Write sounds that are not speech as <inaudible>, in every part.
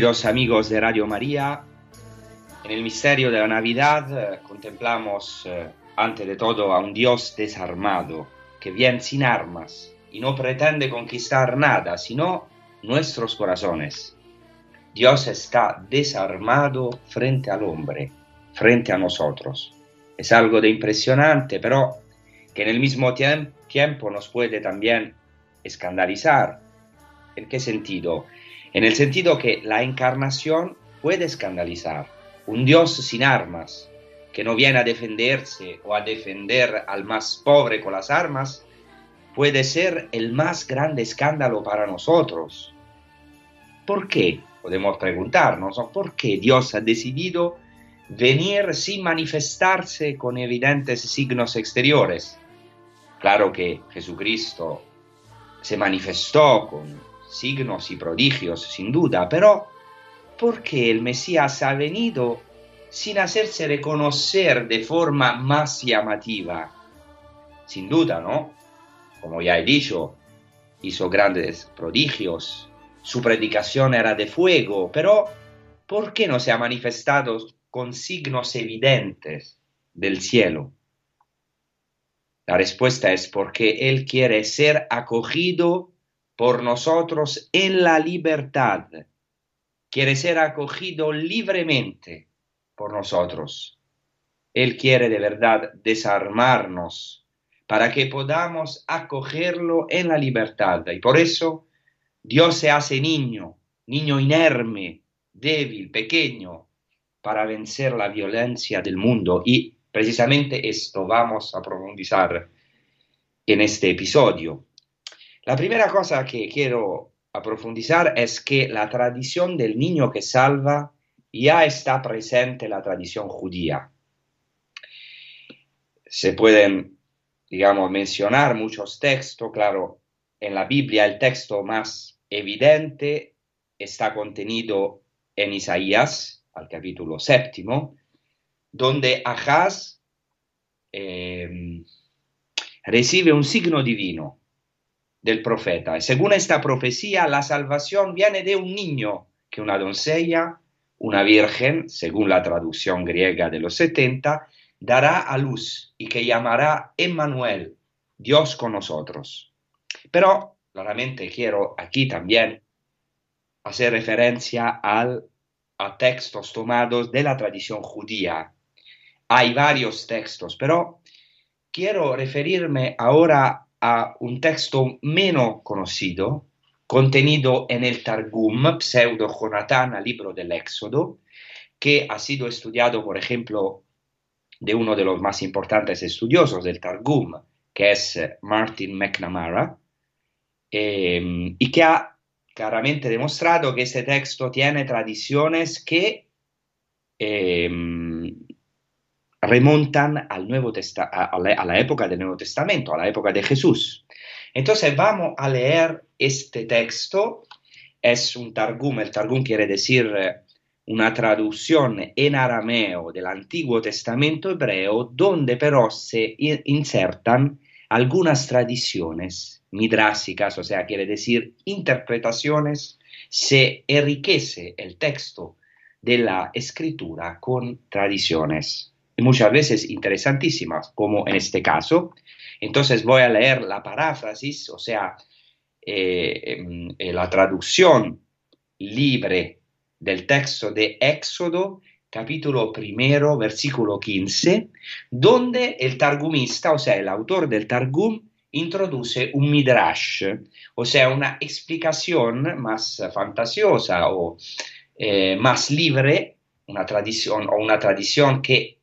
Queridos amigos de Radio María, en el misterio de la Navidad eh, contemplamos eh, ante de todo a un Dios desarmado, que viene sin armas y no pretende conquistar nada, sino nuestros corazones. Dios está desarmado frente al hombre, frente a nosotros. Es algo de impresionante, pero que en el mismo tiemp- tiempo nos puede también escandalizar. ¿En qué sentido? En el sentido que la encarnación puede escandalizar. Un Dios sin armas, que no viene a defenderse o a defender al más pobre con las armas, puede ser el más grande escándalo para nosotros. ¿Por qué? Podemos preguntarnos, ¿no? ¿por qué Dios ha decidido venir sin manifestarse con evidentes signos exteriores? Claro que Jesucristo se manifestó con signos y prodigios, sin duda, pero ¿por qué el Mesías ha venido sin hacerse reconocer de forma más llamativa? Sin duda, ¿no? Como ya he dicho, hizo grandes prodigios, su predicación era de fuego, pero ¿por qué no se ha manifestado con signos evidentes del cielo? La respuesta es porque Él quiere ser acogido por nosotros en la libertad. Quiere ser acogido libremente por nosotros. Él quiere de verdad desarmarnos para que podamos acogerlo en la libertad. Y por eso Dios se hace niño, niño inerme, débil, pequeño, para vencer la violencia del mundo. Y precisamente esto vamos a profundizar en este episodio. La primera cosa que quiero profundizar es que la tradición del niño que salva ya está presente en la tradición judía. Se pueden, digamos, mencionar muchos textos, claro, en la Biblia el texto más evidente está contenido en Isaías, al capítulo séptimo, donde Ahaz eh, recibe un signo divino del profeta. Según esta profecía, la salvación viene de un niño que una doncella, una virgen, según la traducción griega de los 70, dará a luz y que llamará Emmanuel, Dios con nosotros. Pero claramente quiero aquí también hacer referencia al, a textos tomados de la tradición judía. Hay varios textos, pero quiero referirme ahora a un texto menos conocido, contenido en el Targum, pseudo Jonatán, libro del Éxodo, que ha sido estudiado, por ejemplo, de uno de los más importantes estudiosos del Targum, que es Martin McNamara, eh, y que ha claramente demostrado que este texto tiene tradiciones que eh, remontan al Nuevo Testa a, la, época del Nuevo Testamento, a la época de Jesús. Entonces vamos a leer este texto. Es un Targum, el Targum quiere decir eh, una traducción en arameo del Antiguo Testamento hebreo, donde pero se insertan algunas tradiciones midrásicas, o sea, quiere decir interpretaciones, se enriquece el texto de la escritura con tradiciones. Y muchas veces interesantísimas, como en este caso. Entonces voy a leer la paráfrasis, o sea, eh, em, eh, la traducción libre del texto de Éxodo, capítulo primero, versículo 15, donde el targumista, o sea, el autor del Targum, introduce un midrash, o sea, una explicación más fantasiosa o eh, más libre, una tradición o una tradición que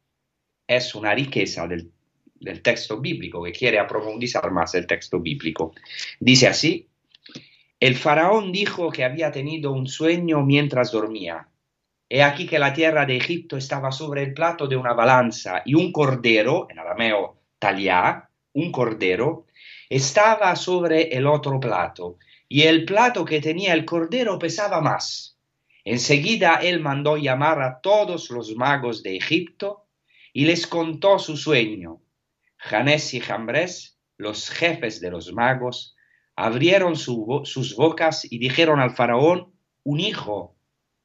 es una riqueza del, del texto bíblico, que quiere aprofundizar más el texto bíblico. Dice así, el faraón dijo que había tenido un sueño mientras dormía. He aquí que la tierra de Egipto estaba sobre el plato de una balanza y un cordero, en arameo taliá, un cordero, estaba sobre el otro plato, y el plato que tenía el cordero pesaba más. Enseguida él mandó llamar a todos los magos de Egipto y les contó su sueño. Janés y Jambres, los jefes de los magos, abrieron su sus bocas y dijeron al faraón, un hijo,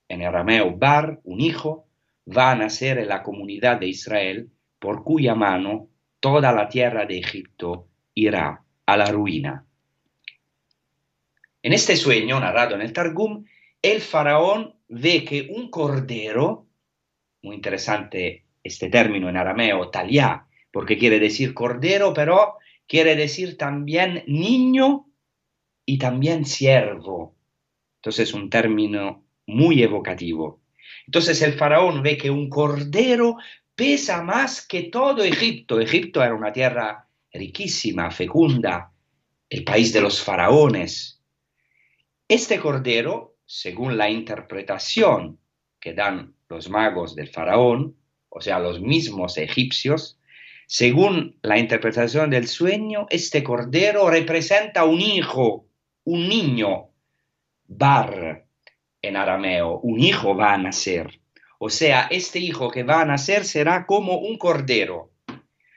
en arameo bar, un hijo, va a nacer en la comunidad de Israel, por cuya mano toda la tierra de Egipto irá a la ruina. En este sueño, narrado en el Targum, el faraón ve que un cordero, muy interesante este término en arameo, taliá, porque quiere decir cordero, pero quiere decir también niño y también siervo. Entonces un término muy evocativo. Entonces el faraón ve que un cordero pesa más que todo Egipto. Egipto era una tierra riquísima, fecunda, el país de los faraones. Este cordero, según la interpretación que dan los magos del faraón, o sea, los mismos egipcios, según la interpretación del sueño, este cordero representa un hijo, un niño, bar en arameo, un hijo va a nacer. O sea, este hijo que va a nacer será como un cordero.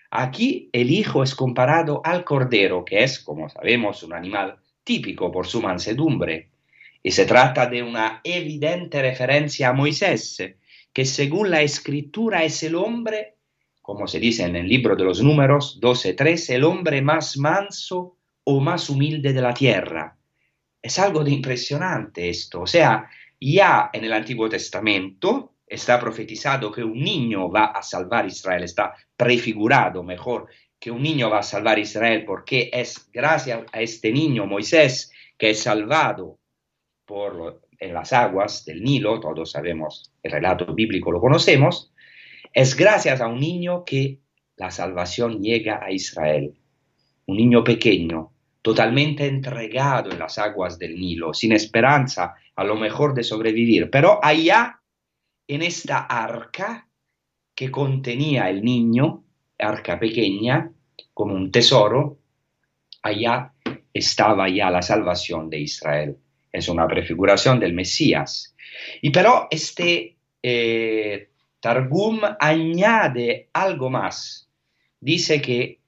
Aquí el hijo es comparado al cordero, que es, como sabemos, un animal típico por su mansedumbre. Y se trata de una evidente referencia a Moisés, que según la escritura es el hombre, como se dice en el libro de los números 12.3, el hombre más manso o más humilde de la tierra. Es algo de impresionante esto. O sea, ya en el Antiguo Testamento está profetizado que un niño va a salvar Israel, está prefigurado mejor que un niño va a salvar Israel porque es gracias a este niño Moisés que es salvado por en las aguas del Nilo, todos sabemos, el relato bíblico lo conocemos, es gracias a un niño que la salvación llega a Israel. Un niño pequeño, totalmente entregado en las aguas del Nilo, sin esperanza a lo mejor de sobrevivir, pero allá en esta arca que contenía el niño, arca pequeña, como un tesoro, allá estaba ya la salvación de Israel. Es una prefiguración del Mesías. Y pero este eh, Targum añade algo más. Dice que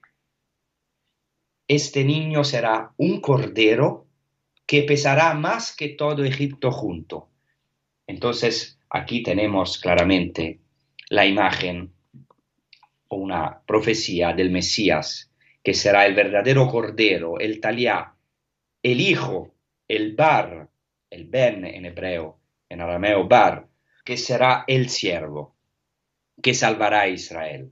este niño será un cordero que pesará más que todo Egipto junto. Entonces, aquí tenemos claramente la imagen o una profecía del Mesías, que será el verdadero cordero, el taliá, el hijo, el bar, el ben en hebreo, en arameo bar, que será el siervo, que salvará a Israel.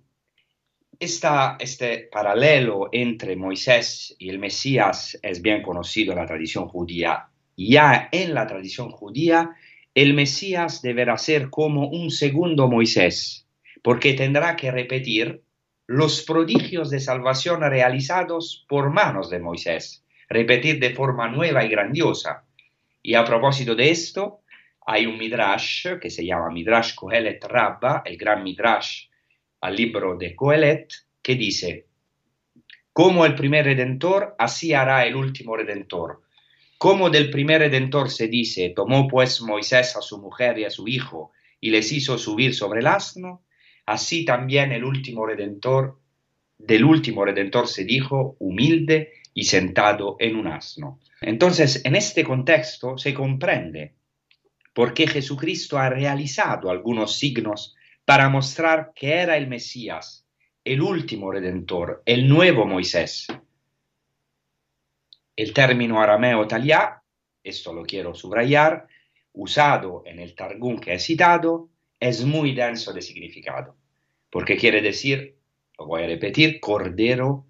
Esta- este paralelo entre Moisés y el Mesías es bien conocido en la tradición judía. Ya en la tradición judía, el Mesías deberá ser como un segundo Moisés, porque tendrá que repetir los prodigios de salvación realizados por manos de Moisés, repetir de forma nueva y grandiosa. Y a propósito de esto, hay un midrash que se llama Midrash Kohelet Rabba, el gran midrash al libro de Coelet, que dice, como el primer redentor, así hará el último redentor. Como del primer redentor se dice, tomó pues Moisés a su mujer y a su hijo y les hizo subir sobre el asno, así también el último redentor, del último redentor se dijo, humilde y sentado en un asno. Entonces, en este contexto se comprende por qué Jesucristo ha realizado algunos signos para mostrar que era el Mesías, el último redentor, el nuevo Moisés. El término arameo taliá, esto lo quiero subrayar, usado en el Targum que he citado, es muy denso de significado, porque quiere decir, lo voy a repetir, cordero,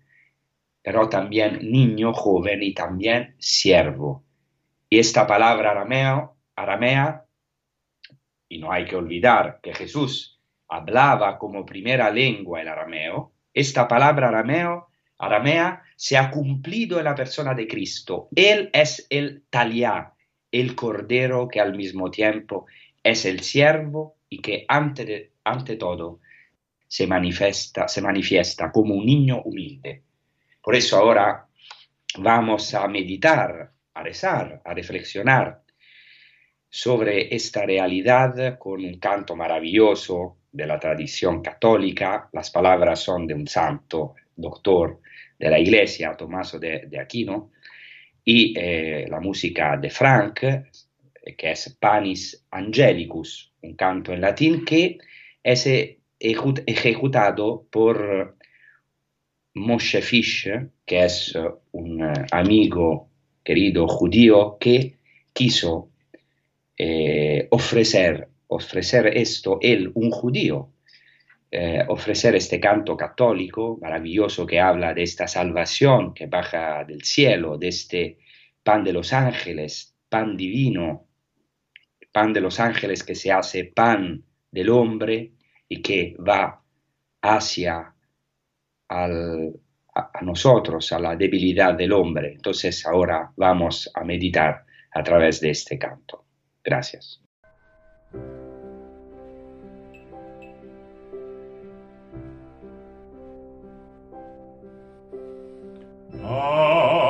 pero también niño, joven y también siervo. Y esta palabra arameo, aramea, y no hay que olvidar que Jesús hablaba como primera lengua el arameo, esta palabra arameo, aramea se ha cumplido en la persona de Cristo. Él es el taliá, el cordero que al mismo tiempo es el siervo y que ante, ante todo se manifiesta, se manifiesta como un niño humilde. Por eso ahora vamos a meditar, a rezar, a reflexionar sobre esta realidad con un canto maravilloso de la tradición católica. Las palabras son de un santo doctor de la iglesia, Tomaso de, Aquino, y eh, la música de Frank, que es Panis Angelicus, un canto en latín que es eh, ejecutado por Moshe Fish, que es eh, un eh, amigo querido judío que quiso eh, ofrecer, ofrecer esto, él, un judío, ofrecer este canto católico maravilloso que habla de esta salvación que baja del cielo, de este pan de los ángeles, pan divino, pan de los ángeles que se hace pan del hombre y que va hacia a, nosotros, a la debilidad del hombre. Entonces ahora vamos a meditar a través de este canto. Gracias. Panis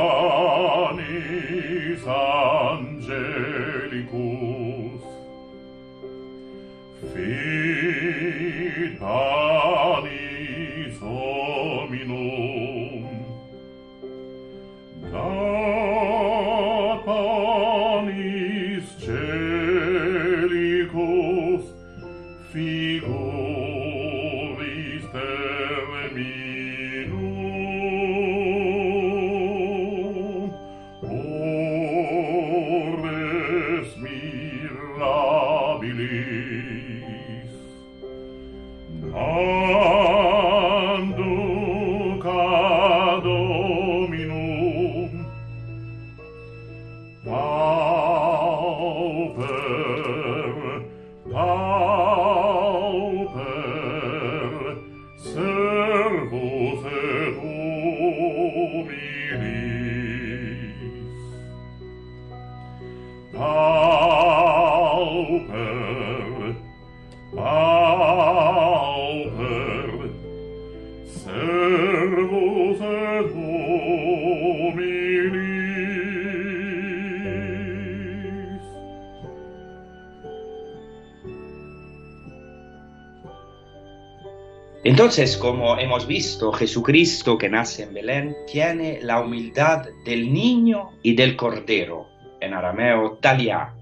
Entonces, como hemos visto, Jesucristo que nace en Belén tiene la humildad del niño y del cordero, en arameo talia.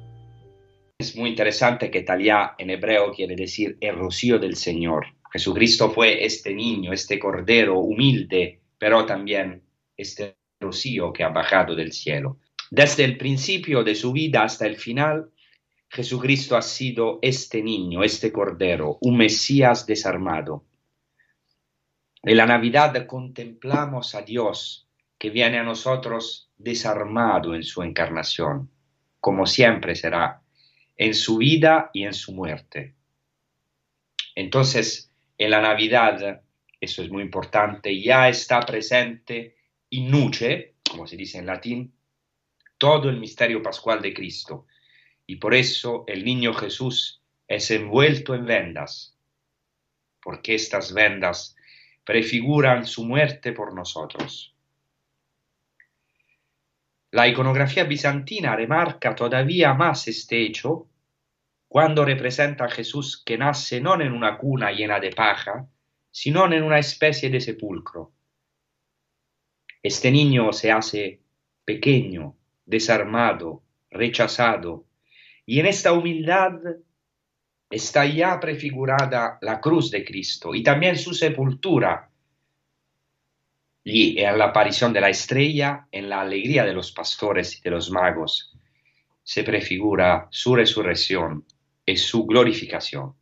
Es muy interesante que talia en hebreo quiere decir el rocío del Señor. Jesucristo fue este niño, este cordero humilde, pero también este rocío que ha bajado del cielo. Desde el principio de su vida hasta el final, Jesucristo ha sido este niño, este cordero, un Mesías desarmado. En la Navidad contemplamos a Dios que viene a nosotros desarmado en su encarnación, como siempre será, en su vida y en su muerte. Entonces, en la Navidad, eso es muy importante, ya está presente in nuce, como se dice en latín, todo el misterio pascual de Cristo. Y por eso el niño Jesús es envuelto en vendas, porque estas vendas prefiguran su muerte por nosotros. La iconografía bizantina remarca todavía más este hecho cuando representa a Jesús que nace no en una cuna llena de paja, sino en una especie de sepulcro. Este niño se hace pequeño, desarmado, rechazado, y en esta humildad está ya prefigurada la cruz de Cristo y también su sepultura. Y en la aparición de la estrella, en la alegría de los pastores y de los magos, se prefigura su resurrección y su glorificación.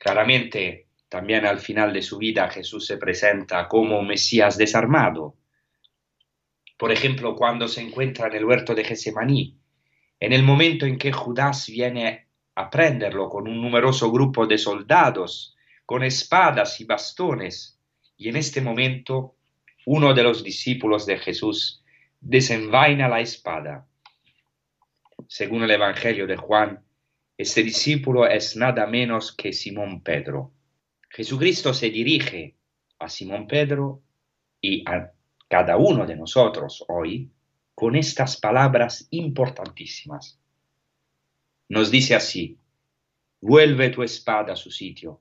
Claramente, también al final de su vida Jesús se presenta como Mesías desarmado. Por ejemplo, cuando se encuentra en el huerto de Getsemaní, en el momento en que Judas viene a prenderlo con un numeroso grupo de soldados, con espadas y bastones, y en este momento uno de los discípulos de Jesús desenvaina la espada. Según el Evangelio de Juan, este discípulo es nada menos que Simón Pedro. Jesucristo se dirige a Simón Pedro y a cada uno de nosotros hoy con estas palabras importantísimas. Nos dice así, vuelve tu espada a su sitio,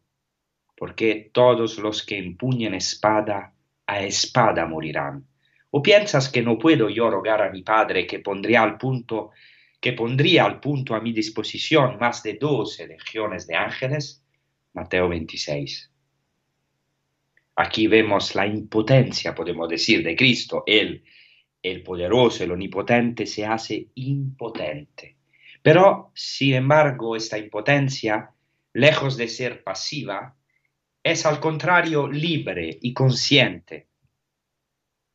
porque todos los que empuñen espada, a espada morirán. ¿O piensas que no puedo yo rogar a mi Padre que pondría al punto que pondría al punto a mi disposición más de doce legiones de ángeles? Mateo 26. Aquí vemos la impotencia, podemos decir, de Cristo. Él, el poderoso, el omnipotente, se hace impotente. Pero, sin embargo, esta impotencia, lejos de ser pasiva, es al contrario libre y consciente.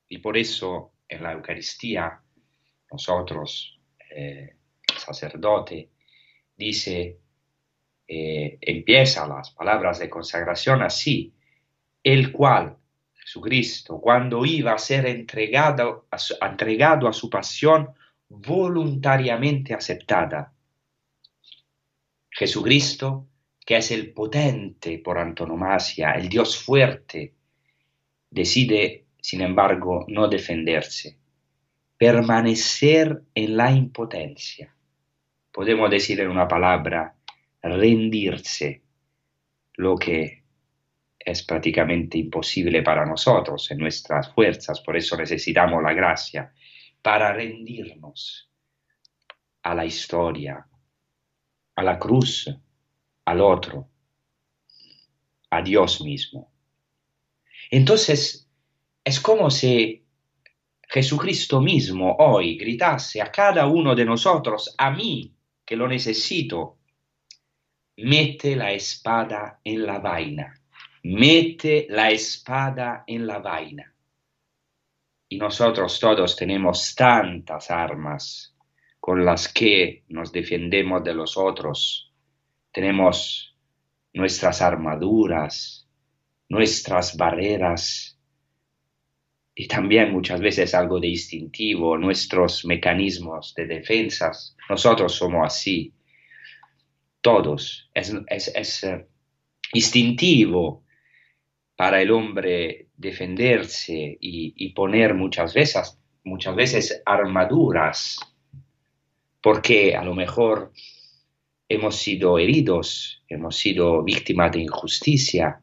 Y por eso en la Eucaristía nosotros, eh, sacerdote, dice, eh, empieza las palabras de consagración así, el cual, Jesucristo, cuando iba a ser entregado a su, entregado a su pasión voluntariamente aceptada. Jesucristo, que es el potente por antonomasia, el Dios fuerte, decide sin embargo, no defenderse, permanecer en la impotencia. Podemos decir en una palabra, rendirse, lo que es prácticamente imposible para nosotros en nuestras fuerzas, por eso necesitamos la gracia, para rendirnos a la historia, a la cruz, al otro, a Dios mismo. Entonces, es como si Jesucristo mismo hoy gritase a cada uno de nosotros, a mí que lo necesito, mete la espada en la vaina, mete la espada en la vaina. Y nosotros todos tenemos tantas armas con las que nos defendemos de los otros. Tenemos nuestras armaduras, nuestras barreras, y también muchas veces algo de instintivo, nuestros mecanismos de defensas. Nosotros somos así, todos. Es, es, es uh, instintivo para el hombre defenderse y, poner muchas veces, muchas veces armaduras, porque a lo mejor hemos sido heridos, hemos sido víctimas de injusticia.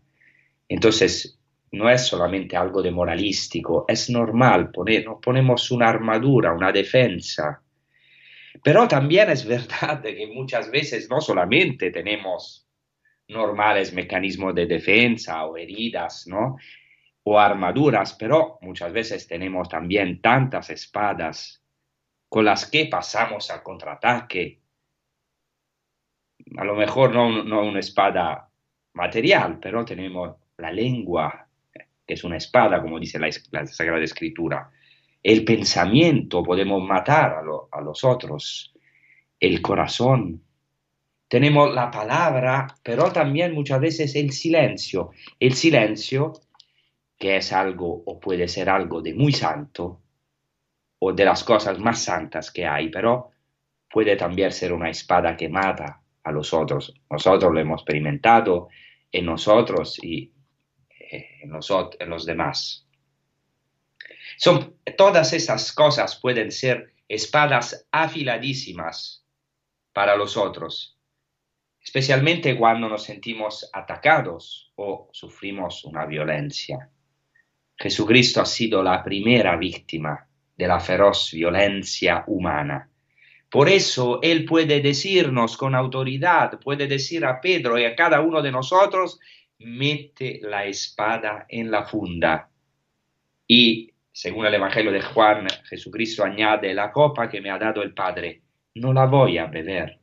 Entonces no es solamente algo de moralístico, es normal poner, nos ponemos una armadura, una defensa. Pero también es verdad que muchas veces no solamente tenemos normales mecanismos de defensa o heridas, ¿no? O armaduras, pero muchas veces tenemos también tantas espadas con las que pasamos al contraataque. A lo mejor no, no una espada material, pero tenemos la lengua, que es una espada, como dice la, la Sagrada Escritura. El pensamiento, podemos matar a, lo, a los otros. El corazón. Tenemos la palabra, pero también muchas veces el silencio. El silencio, que es algo o puede ser algo de muy santo, o de las cosas más santas que hay, pero puede también ser una espada que mata a los otros. Nosotros lo hemos experimentado en nosotros y en los, en los demás. Son, todas esas cosas pueden ser espadas afiladísimas para los otros, especialmente cuando nos sentimos atacados o sufrimos una violencia. Jesucristo ha sido la primera víctima de la feroz violencia humana, Por eso Él puede decirnos con autoridad, puede decir a Pedro y a cada uno de nosotros, mete la espada en la funda. Y según el Evangelio de Juan, Jesucristo añade, la copa que me ha dado el Padre, no la voy a beber.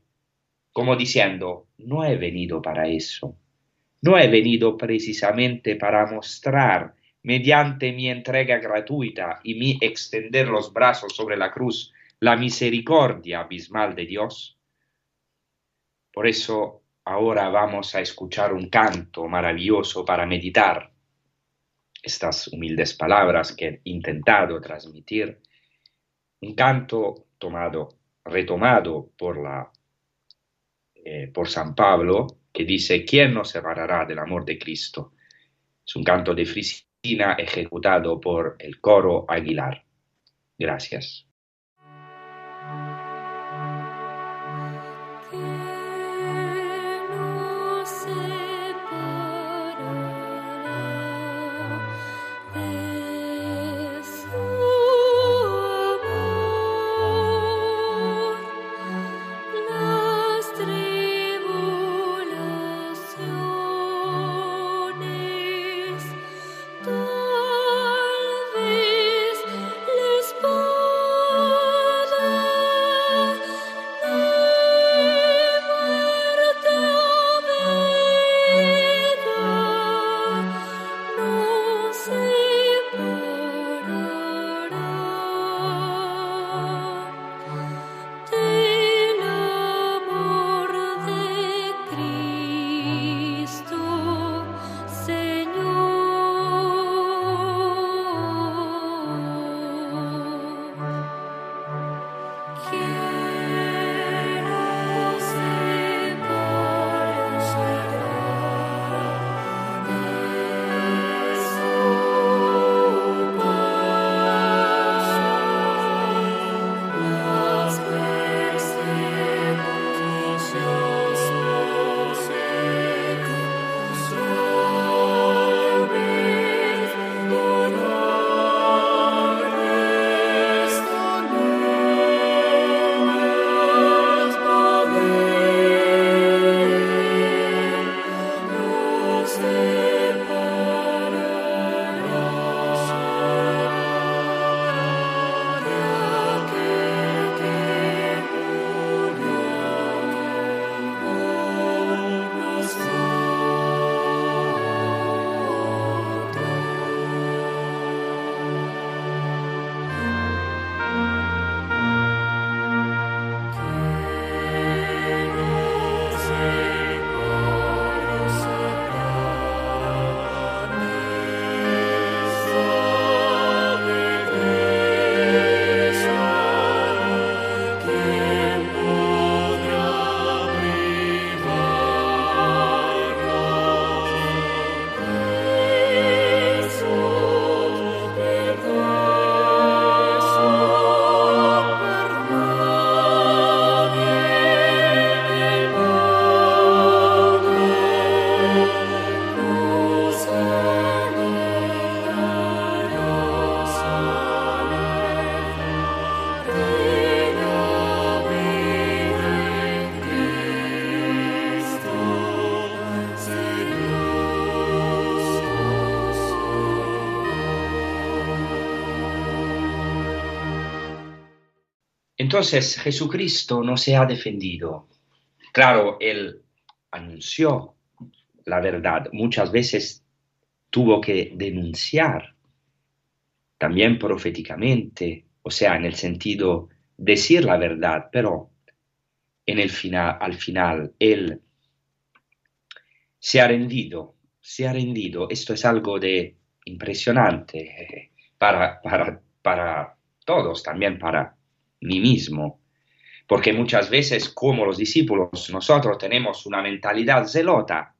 Como diciendo, no he venido para eso. No he venido precisamente para mostrar, mediante mi entrega gratuita y mi extender los brazos sobre la cruz, la misericordia abismal de Dios. Por eso ahora vamos a escuchar un canto maravilloso para meditar estas humildes palabras que he intentado transmitir. Un canto tomado, retomado por, la, eh, por San Pablo, que dice, ¿quién nos separará del amor de Cristo? Es un canto de Frisina ejecutado por el coro Aguilar. Gracias. Entonces Jesucristo no se ha defendido. Claro, Él anunció la verdad. Muchas veces tuvo que denunciar, también proféticamente, o sea, en el sentido decir la verdad, pero en el final, al final Él se ha rendido, se ha rendido. Esto es algo de impresionante eh, para, para, para todos, también para mí mismo. Porque muchas veces, como los discípulos, nosotros tenemos una mentalidad zelota.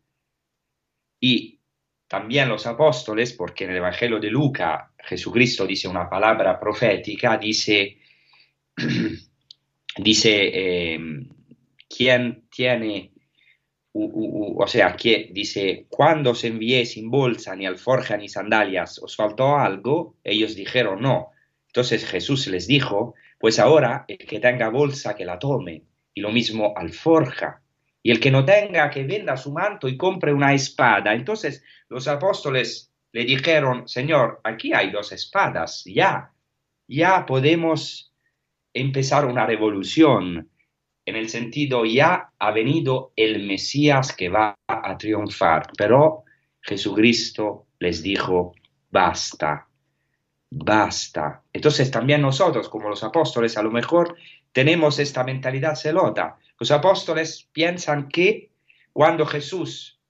Y también los apóstoles, porque en el Evangelio de Luca Jesucristo dice una palabra profética, dice, <clears throat> dice, eh, ¿quién tiene, o sea, que dice, cuando os envié sin bolsa, ni alforja, ni sandalias, ¿os faltó algo? Ellos dijeron no. Entonces Jesús les dijo, Pues ahora el que tenga bolsa que la tome, y lo mismo alforja, y el que no tenga que venda su manto y compre una espada. Entonces los apóstoles le dijeron, Señor, aquí hay dos espadas, ya, ya podemos empezar una revolución, en el sentido, ya ha venido el Mesías que va a triunfar, pero Jesucristo les dijo, basta, basta. Entonces también nosotros, como los apóstoles, a lo mejor tenemos esta mentalidad celota. Los apóstoles piensan que cuando Jesús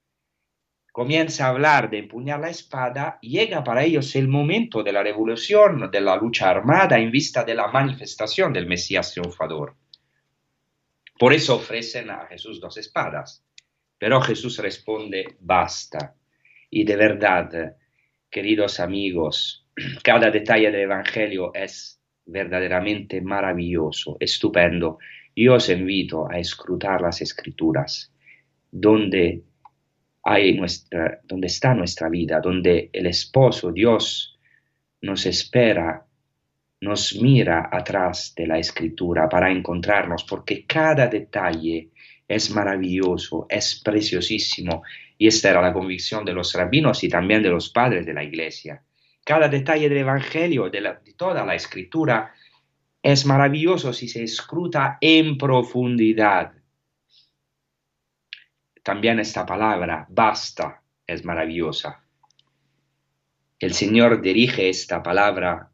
comienza a hablar de empuñar la espada, llega para ellos el momento de la revolución, de la lucha armada en vista de la manifestación del Mesías triunfador. Por eso ofrecen a Jesús dos espadas. Pero Jesús responde, basta. Y de verdad, queridos amigos, cada detalle del Evangelio es verdaderamente maravilloso, estupendo. Yo os invito a escrutar las escrituras, donde, hay donde está nuestra vida, donde el esposo, Dios, nos espera nos mira atrás de la escritura para encontrarnos, porque cada detalle es maravilloso, es preciosísimo, y esta era la convicción de los rabinos y también de los padres de la iglesia. Cada detalle del Evangelio, de, la, toda la escritura, es maravilloso si se escruta en profundidad. También esta palabra, basta, es maravillosa. El Señor dirige esta palabra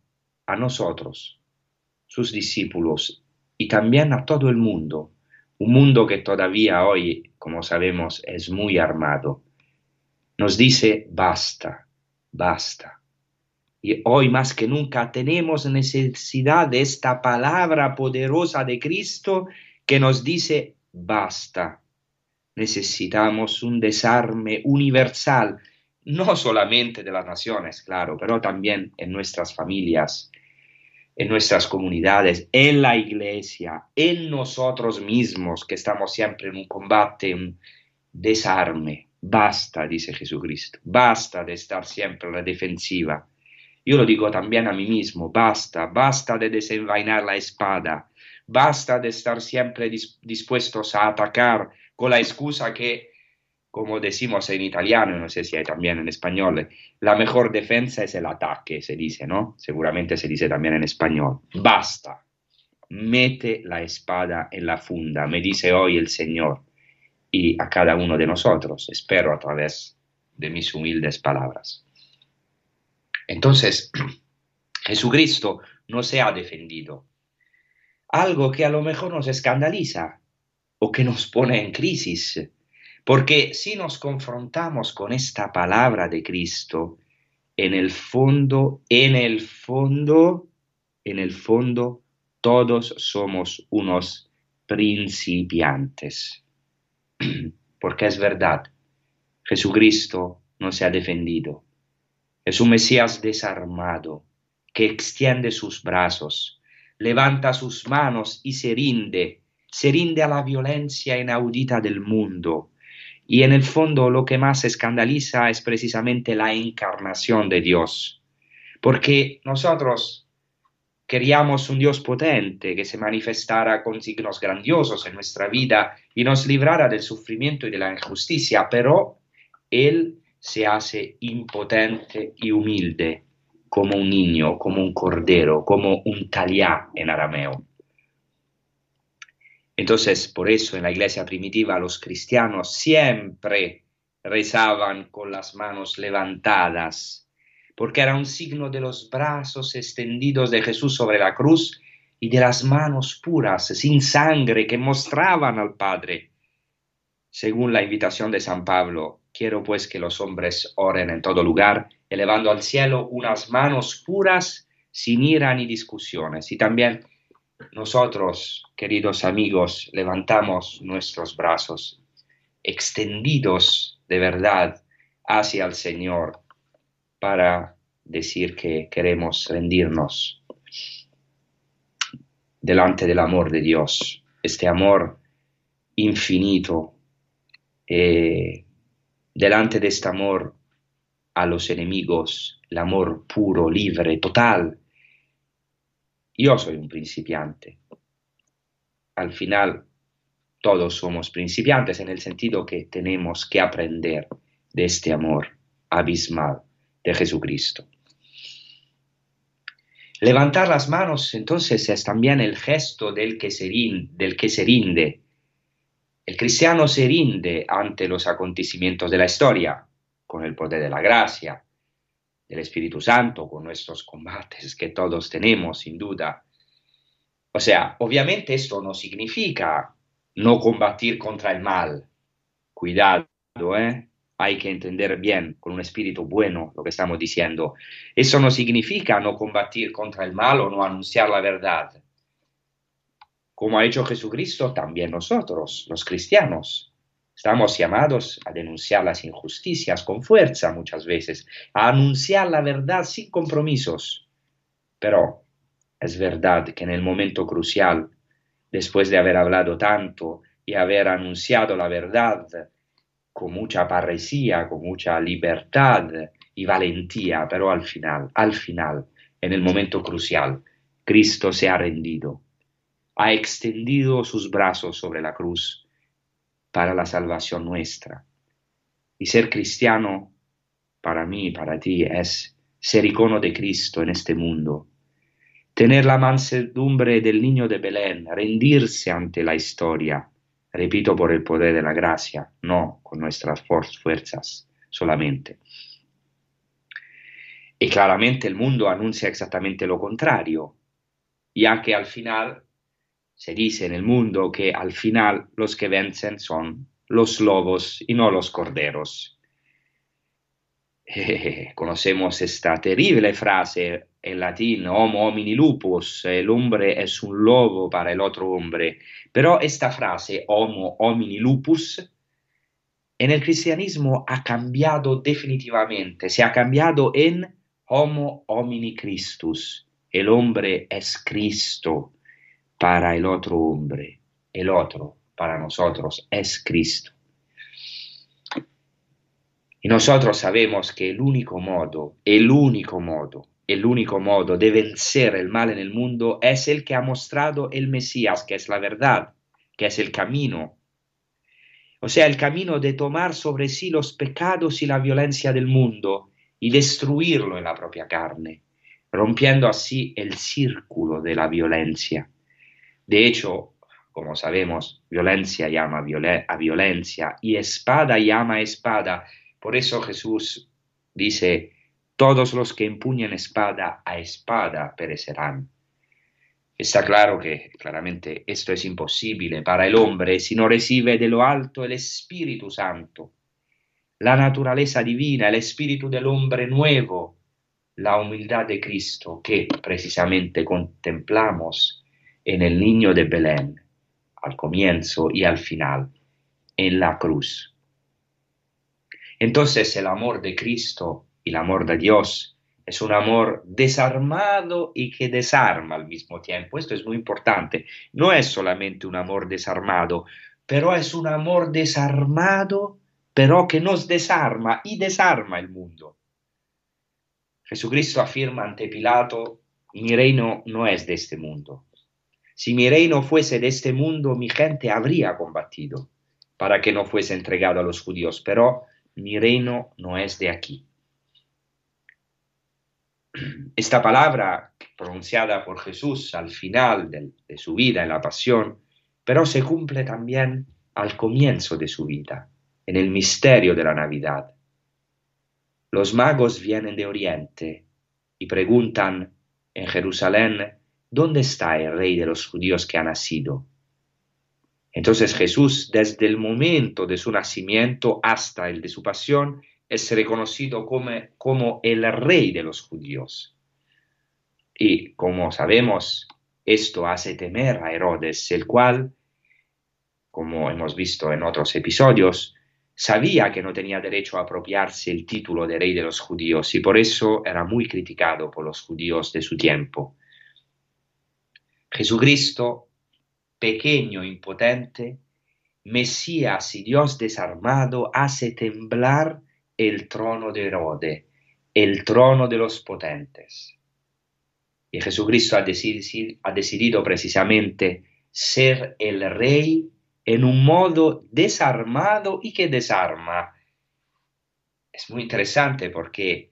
a nosotros, sus discípulos, y también a todo el mundo, un mundo que todavía hoy, como sabemos, es muy armado. Nos dice, basta, basta. Y hoy más que nunca tenemos necesidad de esta palabra poderosa de Cristo que nos dice, basta. Necesitamos un desarme universal, no solamente de las naciones, claro, pero también en nuestras familias, en nuestras comunidades, en la iglesia, en nosotros mismos, que estamos siempre en un combate, un desarme. Basta, dice Jesucristo, basta de estar siempre a la defensiva. Yo lo digo también a mí mismo, basta, basta de desenvainar la espada, basta de estar siempre dispuestos a atacar con la excusa que como decimos en italiano, no sé si hay también en español, la mejor defensa es el ataque, se dice, ¿no? Seguramente se dice también en español. Basta, mete la espada en la funda, me dice hoy el Señor, y a cada uno de nosotros, espero a través de mis humildes palabras. Entonces, <clears throat> Jesucristo no se ha defendido. Algo que a lo mejor nos escandaliza o que nos pone en crisis porque si nos confrontamos con esta palabra de Cristo, en el fondo, en el fondo, en el fondo, todos somos unos principiantes. <clears throat> Porque es verdad, Jesucristo no se ha defendido. Es un Mesías desarmado, que extiende sus brazos, levanta sus manos y se rinde, se rinde a la violencia inaudita del mundo. Y en el fondo lo que más escandaliza es precisamente la encarnación de Dios, porque nosotros queríamos un Dios potente que se manifestara con signos grandiosos en nuestra vida y nos librara del sufrimiento y de la injusticia, pero Él se hace impotente y humilde como un niño, como un cordero, como un taliá en arameo. Entonces, por eso en la iglesia primitiva los cristianos siempre rezaban con las manos levantadas, porque era un signo de los brazos extendidos de Jesús sobre la cruz y de las manos puras, sin sangre, que mostraban al Padre. Según la invitación de San Pablo, quiero pues que los hombres oren en todo lugar, elevando al cielo unas manos puras, sin ira ni discusiones, y también nosotros, queridos amigos, levantamos nuestros brazos extendidos de verdad hacia el Señor para decir que queremos rendirnos delante del amor de Dios, este amor infinito, eh, delante de este amor a los enemigos, el amor puro, libre, total, Yo soy un principiante. Al final, todos somos principiantes en el sentido que tenemos que aprender de este amor abismal de Jesucristo. Levantar las manos entonces es también el gesto del que se, del que se rinde. El cristiano se rinde ante los acontecimientos de la historia, con el poder de la gracia, del Espíritu Santo, con nuestros combates que todos tenemos, sin duda. O sea, obviamente esto no significa no combatir contra el mal. Cuidado, ¿eh? hay que entender bien, con un espíritu bueno, lo que estamos diciendo. Eso no significa no combatir contra el mal o no anunciar la verdad. Como ha hecho Jesucristo, también nosotros, los cristianos, estamos llamados a denunciar las injusticias con fuerza muchas veces, a anunciar la verdad sin compromisos. Pero es verdad que en el momento crucial, después de haber hablado tanto y haber anunciado la verdad, con mucha parresía, con mucha libertad y valentía, pero al final, al final, en el momento crucial, Cristo se ha rendido, ha extendido sus brazos sobre la cruz para la salvación nuestra. Y ser cristiano, para mí para ti, es ser icono de Cristo en este mundo, tener la mansedumbre del niño de Belén, rendirse ante la historia, repito, por el poder de la gracia, no con nuestras fuerzas solamente. Y claramente el mundo anuncia exactamente lo contrario, ya que al final se dice en el mundo que al final los que vencen son los lobos y no los corderos. conocemos esta terrible frase en latín, homo homini lupus, el hombre es un lobo para el otro hombre. Pero esta frase, homo homini lupus, en el cristianismo ha cambiado definitivamente, se ha cambiado en homo homini Christus. El hombre es Cristo para el otro hombre, el otro para nosotros es Cristo. Y nosotros sabemos que el único modo, el único modo, el único modo de vencer el mal en el mundo es el que ha mostrado el Mesías, que es la verdad, que es el camino. O sea, el camino de tomar sobre sí los pecados y la violencia del mundo y destruirlo en la propia carne, rompiendo así el círculo de la violencia. De hecho, como sabemos, violencia llama a violencia y espada llama a espada, por eso Jesús dice, todos los que empuñan espada a espada perecerán. Está claro que claramente esto es imposible para el hombre si no recibe de lo alto el Espíritu Santo, la naturaleza divina, el espíritu del hombre nuevo, la humildad de Cristo que precisamente contemplamos en el niño de Belén, al comienzo y al final, en la cruz. Entonces el amor de Cristo y el amor de Dios es un amor desarmado y que desarma al mismo tiempo. Esto es muy importante. No es solamente un amor desarmado, pero es un amor desarmado, pero que nos desarma y desarma el mundo. Jesucristo afirma ante Pilato, mi reino no es de este mundo. Si mi reino fuese de este mundo, mi gente habría combatido para que no fuese entregado a los judíos, pero mi reino no es de aquí. <clears throat> Esta palabra pronunciada por Jesús al final de, de, su vida en la pasión, pero se cumple también al comienzo de su vida, en el misterio de la Navidad. Los magos vienen de Oriente y preguntan en Jerusalén, ¿dónde está el rey de los judíos que ha nacido? Entonces Jesús, desde el momento de su nacimiento hasta el de su pasión, es reconocido como, como el rey de los judíos. Y como sabemos, esto hace temer a Herodes, el cual, como hemos visto en otros episodios, sabía que no tenía derecho a apropiarse el título de rey de los judíos y por eso era muy criticado por los judíos de su tiempo. Jesucristo pequeño, impotente, Mesías y Dios desarmado hace temblar el trono de Herode, el trono de los potentes. Y Jesucristo ha, decidi- ha decidido precisamente ser el rey en un modo desarmado y que desarma. Es muy interesante porque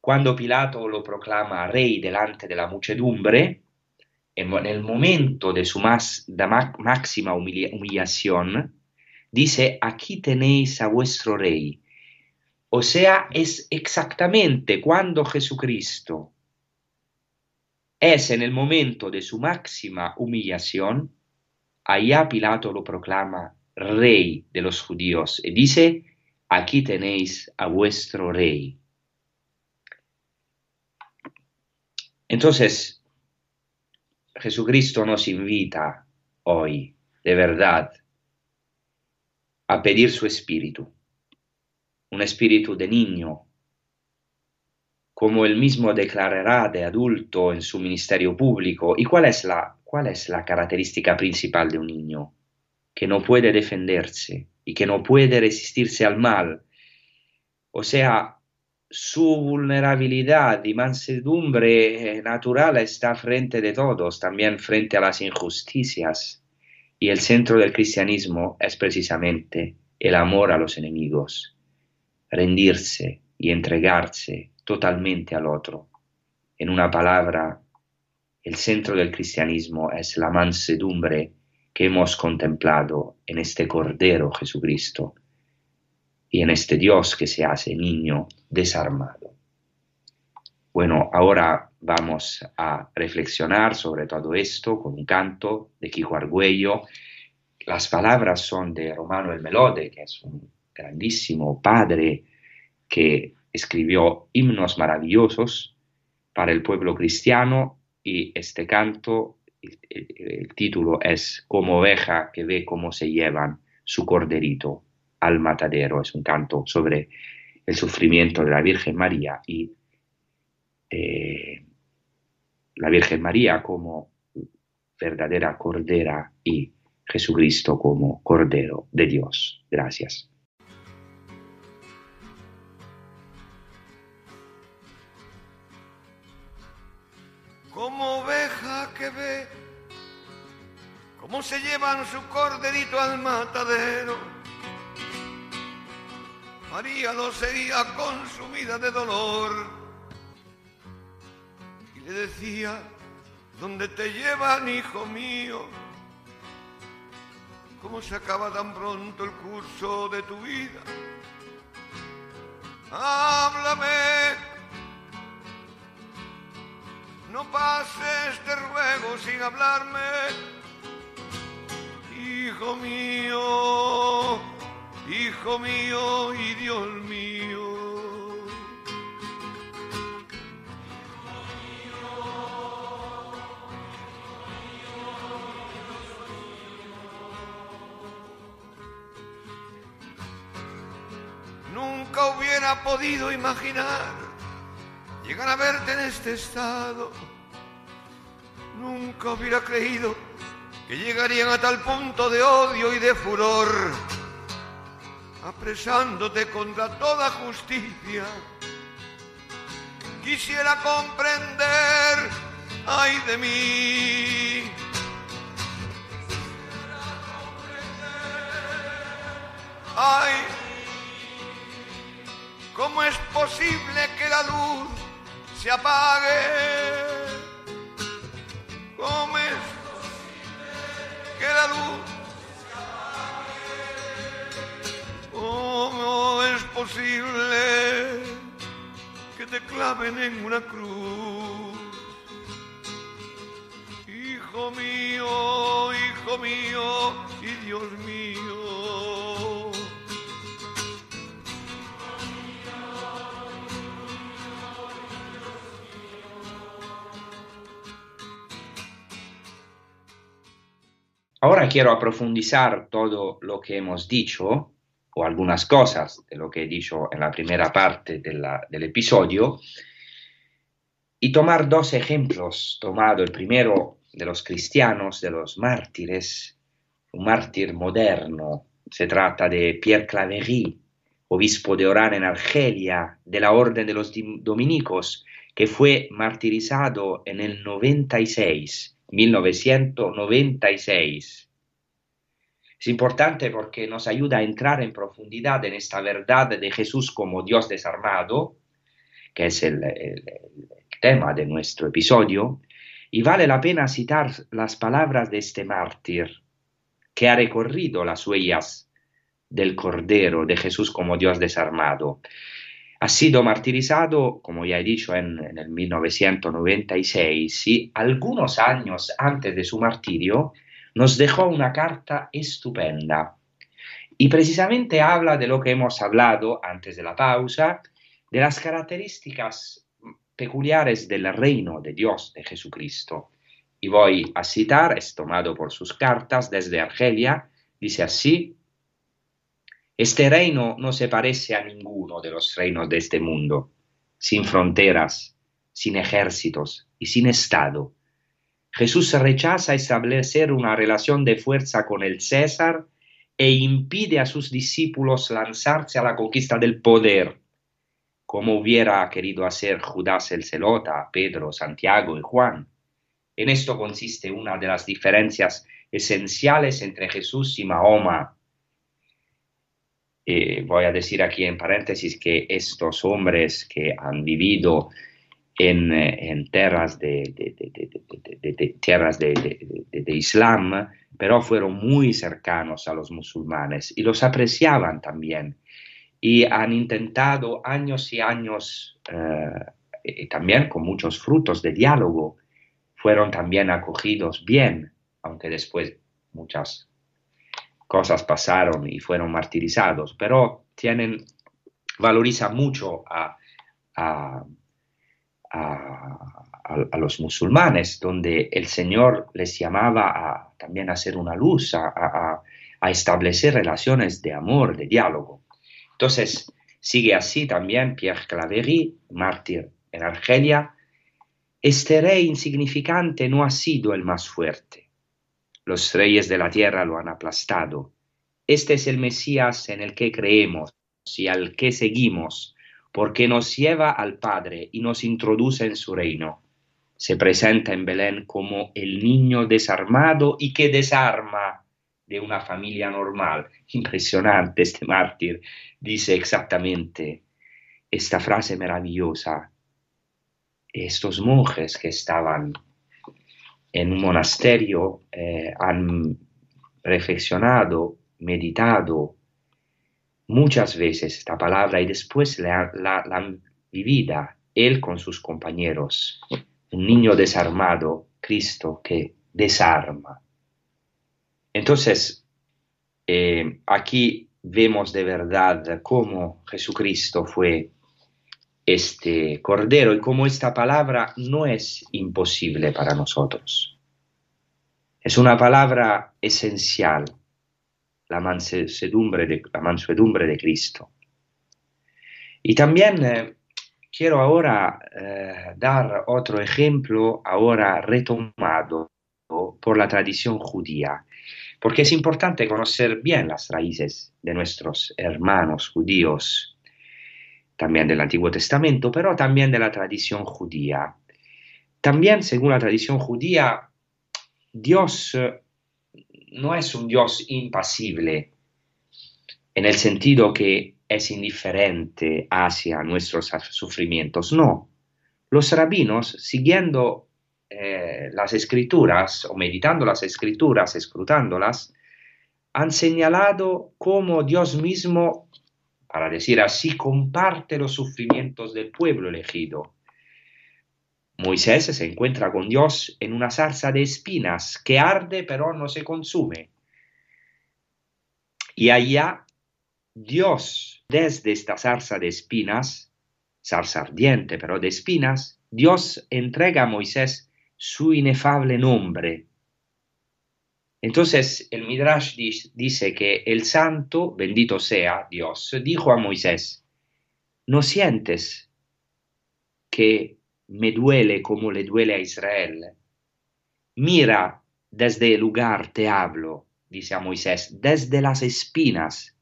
cuando Pilato lo proclama rey delante de la muchedumbre, en el momento de su más, de ma- máxima humilla- humillación, dice, aquí tenéis a vuestro rey. O sea, es exactamente cuando Jesucristo es en el momento de su máxima humillación, allá Pilato lo proclama rey de los judíos y dice, aquí tenéis a vuestro rey. Entonces, Jesucristo nos invita hoy, de verdad, a pedir su espíritu, un espíritu de niño, como él mismo declarará de adulto en su ministerio público. ¿Y cuál es la, cuál es la característica principal de un niño? Que no puede defenderse y que no puede resistirse al mal. O sea, su vulnerabilidad y mansedumbre eh, natural está frente de todos, también frente a las injusticias. Y el centro del cristianismo es precisamente el amor a los enemigos, rendirse y entregarse totalmente al otro. En una palabra, el centro del cristianismo es la mansedumbre que hemos contemplado en este Cordero Jesucristo y en este Dios que se hace niño desarmado. Bueno, ahora vamos a reflexionar sobre todo esto con un canto de Kiko Argüello. Las palabras son de Romano el Melode, que es un grandísimo padre que escribió himnos maravillosos para el pueblo cristiano y este canto, el- el título es Como oveja que ve cómo se llevan su corderito al matadero. Es un canto sobre el sufrimiento de la Virgen María y eh, la Virgen María como verdadera cordera y Jesucristo como cordero de Dios. Gracias. como oveja que ve cómo se llevan su corderito al matadero. María lo seguía consumida de dolor y le decía, ¿dónde te llevan, hijo mío? ¿Cómo se acaba tan pronto el curso de tu vida? Háblame, no pases, te ruego, sin hablarme. Hijo mío, hijo mío y Dios mío. Nunca hubiera podido imaginar llegar a verte en este estado. Nunca hubiera creído que llegarían a tal punto de odio y de furor, apresándote contra toda justicia. Quisiera comprender, ay de mí. Ay, ¿cómo es posible que la luz se apague? ¿Cómo es que la luz ¿Cómo es posible que te claven en una cruz? Hijo mío, hijo mío y Dios mío. Ahora quiero profundizar todo lo que hemos dicho, o algunas cosas de lo que he dicho en la primera parte del episodio, y tomar dos ejemplos. Tomado el primero de los cristianos, de los mártires, un mártir moderno. Se trata de Pierre Claverie, obispo de Orán en Argelia, de la orden de los dominicos, que fue martirizado en el 96, 1996. Es importante porque nos ayuda a entrar en profundidad en esta verdad de Jesús como Dios desarmado, que es el, tema de nuestro episodio, y vale la pena citar las palabras de este mártir que ha recorrido las huellas del Cordero de Jesús como Dios desarmado. Ha sido martirizado, como ya he dicho, en, en el 1996 y algunos años antes de su martirio nos dejó una carta estupenda. Y precisamente habla de lo que hemos hablado antes de la pausa, de las características peculiares del reino de Dios de Jesucristo. Y voy a citar, es tomado por sus cartas desde Argelia, dice así, este reino no se parece a ninguno de los reinos de este mundo, sin fronteras, sin ejércitos y sin Estado. Jesús rechaza establecer una relación de fuerza con el César e impide a sus discípulos lanzarse a la conquista del poder, como hubiera querido hacer Judas el Celota, Pedro, Santiago y Juan. En esto consiste una de las diferencias esenciales entre Jesús y Mahoma. Eh, voy a decir aquí en paréntesis que estos hombres que han vivido en, eh, en tierras, de, tierras de, Islam, pero fueron muy cercanos a los musulmanes y los apreciaban también. Y han intentado años y años, eh, y también con muchos frutos de diálogo, fueron también acogidos bien, aunque después muchas cosas pasaron y fueron martirizados, pero tienen, valoriza mucho a- a- los musulmanes, donde el Señor les llamaba también a ser una luz, a, establecer relaciones de amor, de diálogo. Entonces, sigue así también Pierre Claverie, mártir en Argelia, este rey insignificante no ha sido el más fuerte. Los reyes de la tierra lo han aplastado. Este es el Mesías en el que creemos y al que seguimos, porque nos lleva al Padre y nos introduce en su reino. Se presenta en Belén como el niño desarmado y que desarma de una familia normal. Impresionante este mártir. Dice exactamente esta frase maravillosa. Estos monjes que estaban en un monasterio eh, han reflexionado, meditado muchas veces esta palabra y después la, vivida él con sus compañeros. Un niño desarmado, Cristo que desarma. Entonces, eh, aquí vemos de verdad cómo Jesucristo fue este cordero y cómo esta palabra no es imposible para nosotros. Es una palabra esencial, la mansedumbre de, la mansedumbre de Cristo. Y también eh, quiero ahora eh, dar otro ejemplo, ahora retomado por la tradición judía, porque es importante conocer bien las raíces de nuestros hermanos judíos, también del Antiguo Testamento, pero también de la tradición judía. También, según la tradición judía, Dios eh, no es un Dios impasible, en el sentido que es indiferente hacia nuestros sufrimientos, no. Los rabinos, siguiendo eh, las escrituras o meditando las escrituras, escrutándolas, han señalado cómo Dios mismo, para decir así, comparte los sufrimientos del pueblo elegido. Moisés se encuentra con Dios en una zarza de espinas que arde pero no se consume. Y allá Dios, desde esta zarza de espinas, zarza ardiente pero de espinas, Dios entrega a Moisés su inefable nombre. Entonces el Midrash dice que el santo, bendito sea Dios, dijo a Moisés, ¿no sientes que me duele como le duele a Israel? Mira, desde el lugar te hablo, dice a Moisés, desde las espinas.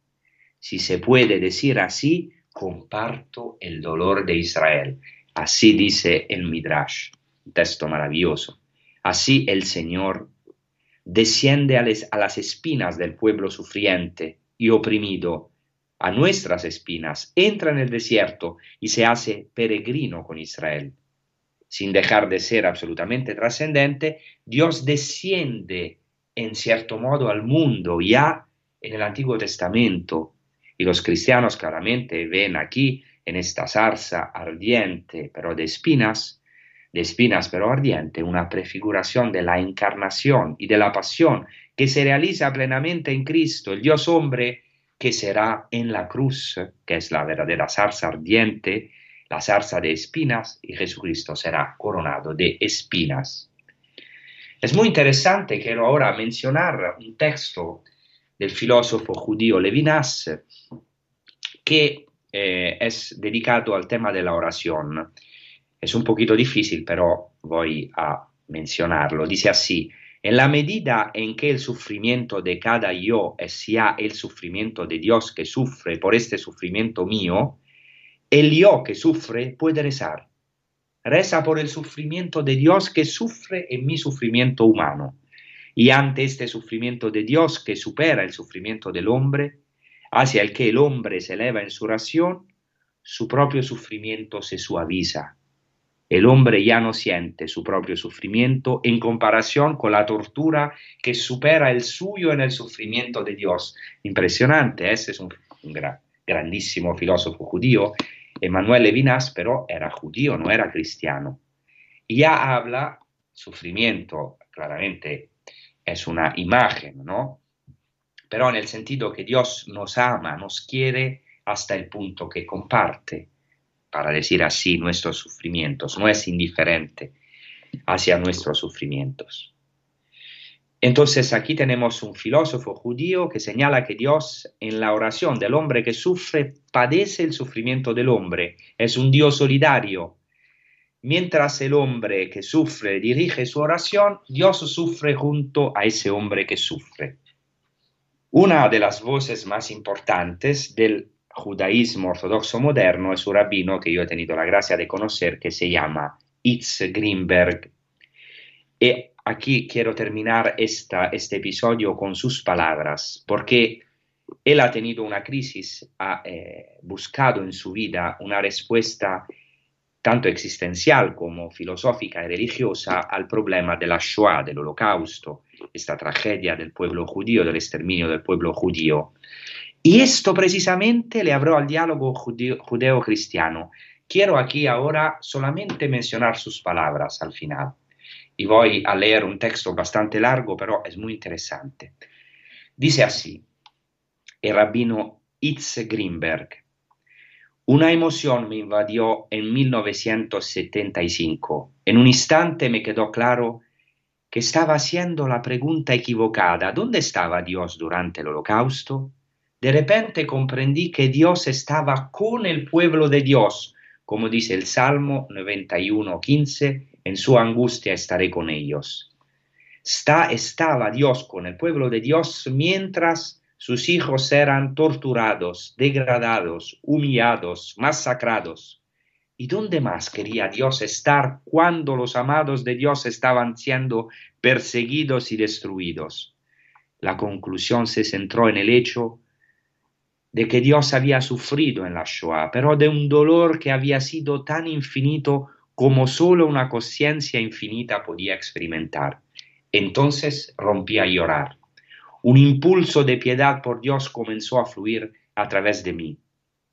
Si se puede decir así, comparto el dolor de Israel. Así dice el Midrash, texto maravilloso. Así el Señor desciende a, a las espinas del pueblo sufriente y oprimido, a nuestras espinas, entra en el desierto y se hace peregrino con Israel. Sin dejar de ser absolutamente trascendente, Dios desciende en cierto modo al mundo ya en el Antiguo Testamento. Y los cristianos claramente ven aquí, en esta zarza ardiente, pero de espinas, de espinas pero ardiente, una prefiguración de la encarnación y de la pasión que se realiza plenamente en Cristo, el Dios hombre que será en la cruz, que es la verdadera zarza ardiente, la zarza de espinas, y Jesucristo será coronado de espinas. Es muy interesante, quiero ahora mencionar un texto del filósofo judío Levinas que eh, es dedicado al tema de la oración. Es un poquito difícil, pero voy a mencionarlo. Dice así, en la medida en que el sufrimiento de cada yo es ya el sufrimiento de Dios que sufre por este sufrimiento mío, el yo que sufre puede rezar. Reza por el sufrimiento de Dios que sufre en mi sufrimiento humano. Y ante este sufrimiento de Dios que supera el sufrimiento del hombre, hacia el que el hombre se eleva en su oración, su propio sufrimiento se suaviza. El hombre ya no siente su propio sufrimiento en comparación con la tortura que supera el suyo en el sufrimiento de Dios. Impresionante, ese es un, un gra- grandísimo filósofo judío, Emanuel Levinas, pero era judío, no era cristiano. Y ya habla sufrimiento, claramente es una imagen, ¿no? Pero en el sentido que Dios nos ama, nos quiere hasta el punto que comparte, para decir así, nuestros sufrimientos, no es indiferente hacia nuestros sufrimientos. Entonces aquí tenemos un filósofo judío que señala que Dios en la oración del hombre que sufre padece el sufrimiento del hombre, es un Dios solidario. Mientras el hombre que sufre dirige su oración, Dios sufre junto a ese hombre que sufre. Una de las voces más importantes del judaísmo ortodoxo moderno es un rabino que yo he tenido la gracia de conocer que se llama Itz Greenberg. Y aquí quiero terminar esta, este episodio con sus palabras, porque él ha tenido una crisis, ha eh, buscado en su vida una respuesta tanto existencial como filosófica y religiosa al problema de la Shoah, del holocausto, esta tragedia del pueblo judío, del exterminio del pueblo judío. Y esto precisamente le abrió al diálogo judeo-cristiano. Quiero aquí ahora solamente mencionar sus palabras al final. Y voy a leer un texto bastante largo, pero es muy interesante. Dice así, el rabino Itz Greenberg, una emoción me invadió en 1975. En un instante me quedó claro que estaba haciendo la pregunta equivocada. ¿Dónde estaba Dios durante el holocausto? De repente comprendí que Dios estaba con el pueblo de Dios, como dice el Salmo 91.15, en su angustia estaré con ellos. Está, estaba Dios con el pueblo de Dios mientras sus hijos eran torturados, degradados, humillados, masacrados. ¿Y dónde más quería Dios estar cuando los amados de Dios estaban siendo perseguidos y destruidos? La conclusión se centró en el hecho de que Dios había sufrido en la Shoah, pero de un dolor que había sido tan infinito como solo una conciencia infinita podía experimentar. Entonces rompí a llorar. Un impulso de piedad por Dios comenzó a fluir a través de mí.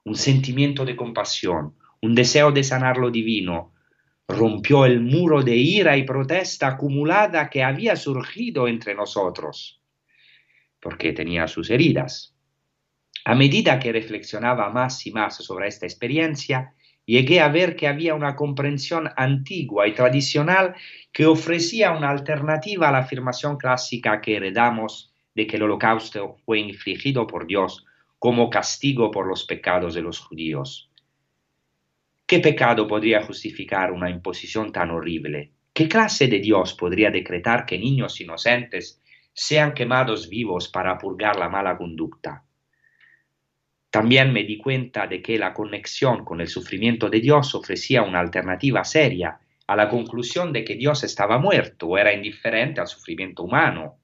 Un sentimiento de compasión, un deseo de sanar lo divino, rompió el muro de ira y protesta acumulada que había surgido entre nosotros, porque tenía sus heridas. A medida que reflexionaba más y más sobre esta experiencia, llegué a ver que había una comprensión antigua y tradicional que ofrecía una alternativa a la afirmación clásica que heredamos de que el holocausto fue infligido por Dios como castigo por los pecados de los judíos. ¿Qué pecado podría justificar una imposición tan horrible? ¿Qué clase de Dios podría decretar que niños inocentes sean quemados vivos para purgar la mala conducta? También me di cuenta de que la conexión con el sufrimiento de Dios ofrecía una alternativa seria a la conclusión de que Dios estaba muerto o era indiferente al sufrimiento humano.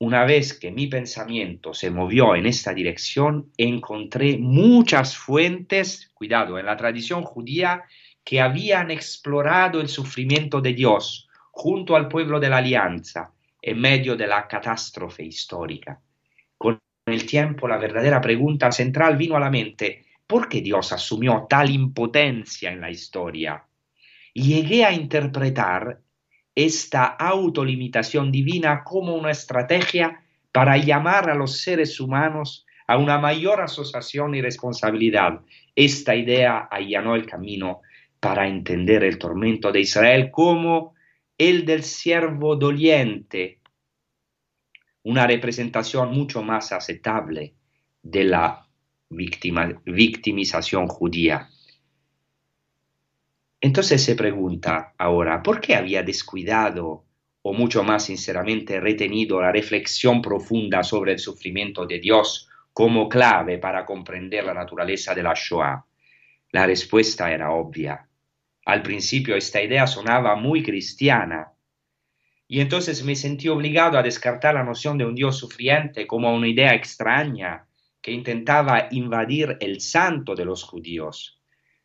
Una vez que mi pensamiento se movió en esta dirección, encontré muchas fuentes, cuidado, en la tradición judía que habían explorado el sufrimiento de Dios junto al pueblo de la alianza en medio de la catástrofe histórica. El tiempo la verdadera pregunta central vino a la mente, ¿por qué Dios asumió tal impotencia en la historia? Llegué a interpretar esta autolimitación divina como una estrategia para llamar a los seres humanos a una mayor asociación y responsabilidad. Esta idea allanó el camino para entender el tormento de Israel como el del siervo doliente, una representación mucho más aceptable de la victimización judía. Entonces se pregunta ahora, ¿por qué había descuidado o mucho más sinceramente retenido la reflexión profunda sobre el sufrimiento de Dios como clave para comprender la naturaleza de la Shoah? La respuesta era obvia. Al principio esta idea sonaba muy cristiana y entonces me sentí obligado a descartar la noción de un Dios sufriente como una idea extraña que intentaba invadir el santo de los judíos.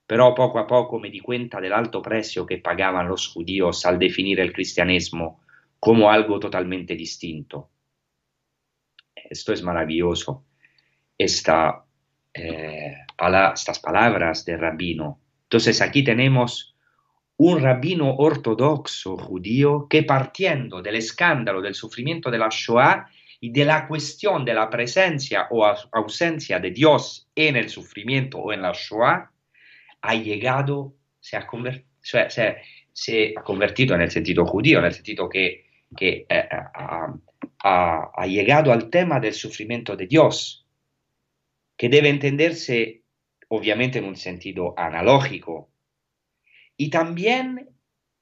Pero poco a poco me di cuenta del alto precio que pagaban los judíos al definir el cristianismo como algo totalmente distinto. Esto es maravilloso. Eh, estas palabras del rabino. Entonces aquí tenemos un rabino ortodoxo judío que partiendo del escándalo del sufrimiento de la Shoah y de la cuestión de la presencia o ausencia de Dios en el sufrimiento o en la Shoah, ha llegado, se ha, conver se, ha, convertido en el sentido judío, en el sentido que, que eh, ha, ha, llegado al tema del sufrimiento de Dios, que debe entenderse obviamente en un sentido analógico. Y también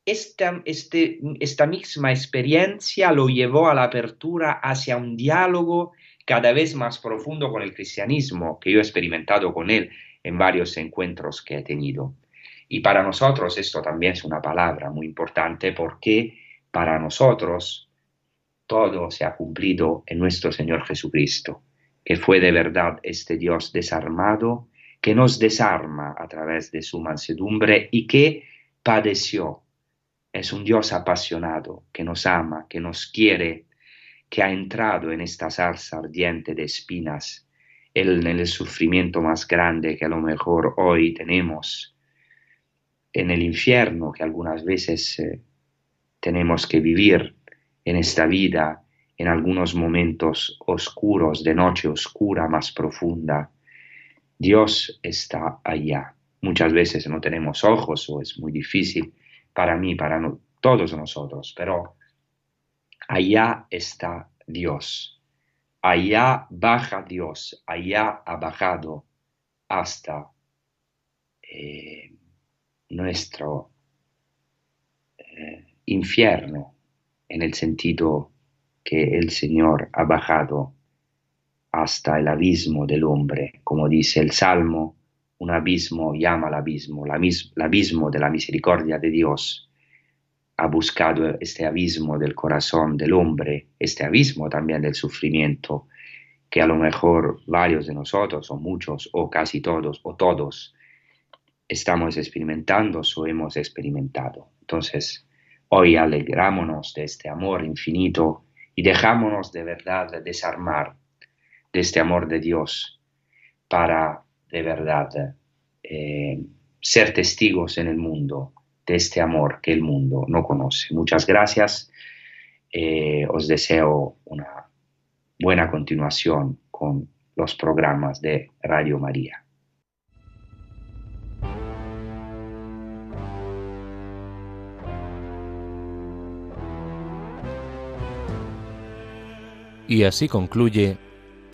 esta, este, esta misma experiencia lo llevó a la apertura hacia un diálogo cada vez más profundo con el cristianismo, que yo he experimentado con él en varios encuentros que he tenido. Y para nosotros esto también es una palabra muy importante porque para nosotros todo se ha cumplido en nuestro Señor Jesucristo, que fue de verdad este Dios desarmado, que nos desarma a través de su mansedumbre y que padeció. Es un Dios apasionado, que nos ama, que nos quiere, que ha entrado en esta zarza ardiente de espinas el, en el sufrimiento más grande que a lo mejor hoy tenemos, en el infierno que algunas veces eh, tenemos que vivir en esta vida, en algunos momentos oscuros, de noche oscura más profunda. Dios está allá. Muchas veces no tenemos ojos o es muy difícil para mí, para todos nosotros, pero allá está Dios allá baja Dios, allá ha bajado hasta eh, nuestro eh, infierno, en el sentido que el Señor ha bajado hasta el abismo del hombre, como dice el Salmo, un abismo llama al abismo, el abismo de la misericordia de Dios ha buscado este abismo del corazón del hombre, este abismo también del sufrimiento, que a lo mejor varios de nosotros, o muchos, o casi todos, o todos, estamos experimentando o hemos experimentado. Entonces, hoy alegrámonos de este amor infinito y dejámonos de verdad desarmar de este amor de Dios para de verdad eh, ser testigos en el mundo de este amor que el mundo no conoce. Muchas gracias. Eh, os deseo una buena continuación con los programas de Radio María. Y así concluye